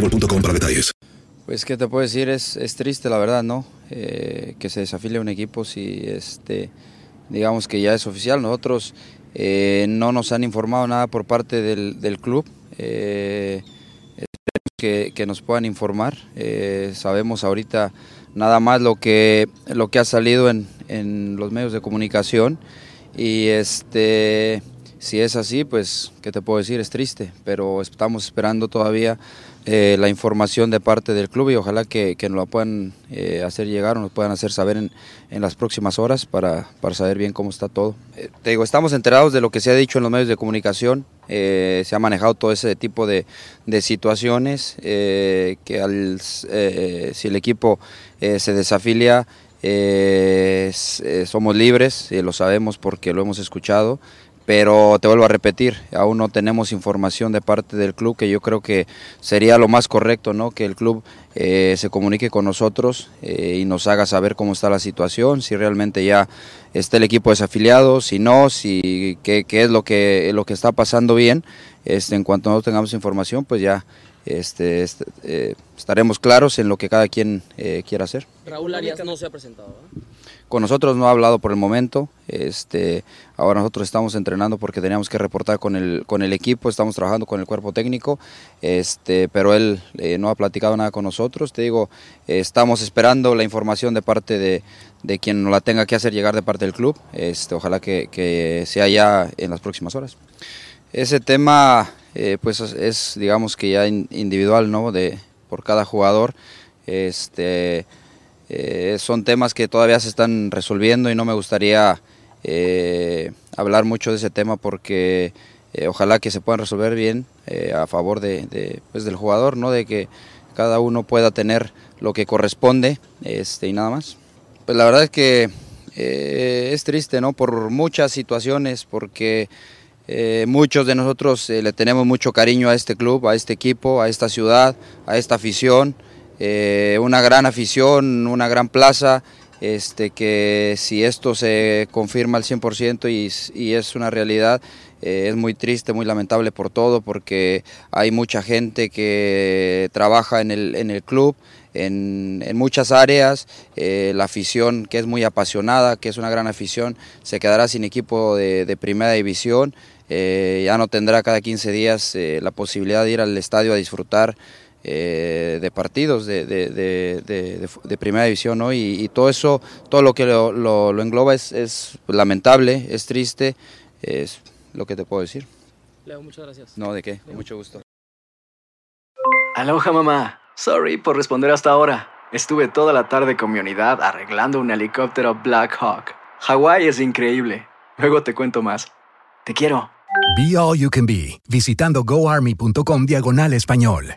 boostmobile.com para detalles. Pues qué te puedo decir, es, es triste la verdad, ¿no? Eh, que se desafilie un equipo si este, digamos que ya es oficial. Nosotros eh, no nos han informado nada por parte del, del club. Eh, esperemos que, que nos puedan informar. Eh, sabemos ahorita nada más lo que, lo que ha salido en, en los medios de comunicación. Y este, si es así, pues, ¿qué te puedo decir? Es triste, pero estamos esperando todavía eh, la información de parte del club y ojalá que, que nos la puedan eh, hacer llegar o nos puedan hacer saber en, en las próximas horas para, para, saber bien cómo está todo. Eh, te digo, estamos enterados de lo que se ha dicho en los medios de comunicación, se ha manejado todo ese tipo de, de situaciones, que al, si el equipo se desafilia, somos libres, lo sabemos porque lo hemos escuchado, pero te vuelvo a repetir, aún no tenemos información de parte del club que yo creo que sería lo más correcto, ¿no? Que el club eh, se comunique con nosotros eh, y nos haga saber cómo está la situación, si realmente ya está el equipo desafiliado, si no, si qué, qué es lo que lo que está pasando bien. Este, en cuanto no tengamos información, pues ya este, este eh, estaremos claros en lo que cada quien eh, quiera hacer. Raúl Arias no se ha presentado. Con nosotros no ha hablado por el momento. Este, ahora nosotros estamos entrenando porque teníamos que reportar con el, con el equipo, estamos trabajando con el cuerpo técnico, este, pero él eh, no ha platicado nada con nosotros. Te digo, estamos esperando la información de parte de, de, quien nos la tenga que hacer llegar de parte del club. Este, ojalá que, que sea ya en las próximas horas. Ese tema, eh, pues es, digamos que ya individual, ¿no? De, por cada jugador. Este, eh, son temas que todavía se están resolviendo y no me gustaría eh, hablar mucho de ese tema porque eh, ojalá que se puedan resolver bien a favor de, pues del jugador, ¿no? de que cada uno pueda tener lo que corresponde este, y nada más. Pues la verdad es que es triste ¿no? por muchas situaciones, porque muchos de nosotros le tenemos mucho cariño a este club, a este equipo, a esta ciudad, a esta afición. Eh, una gran afición, una gran plaza, este, que si esto se confirma al 100% y, y es una realidad, eh, es muy triste, muy lamentable por todo, porque hay mucha gente que trabaja en el, en el club, en, en, muchas áreas, eh, la afición que es muy apasionada, que es una gran afición, se quedará sin equipo de, de primera división, ya no tendrá cada 15 días la posibilidad de ir al estadio a disfrutar eh, de partidos de, de, de, de, primera división, ¿no? Y, y, todo eso, todo lo que lo, lo, lo engloba es, es, lamentable, es triste, es lo que te puedo decir. Leo, muchas gracias. No, de qué, con mucho gusto. Aloha mamá. Sorry por responder hasta ahora. Estuve toda la tarde con mi unidad arreglando un helicóptero Black Hawk. Hawái es increíble. Luego te cuento más. Te quiero. Be All You Can Be, visitando goarmy.com diagonal español.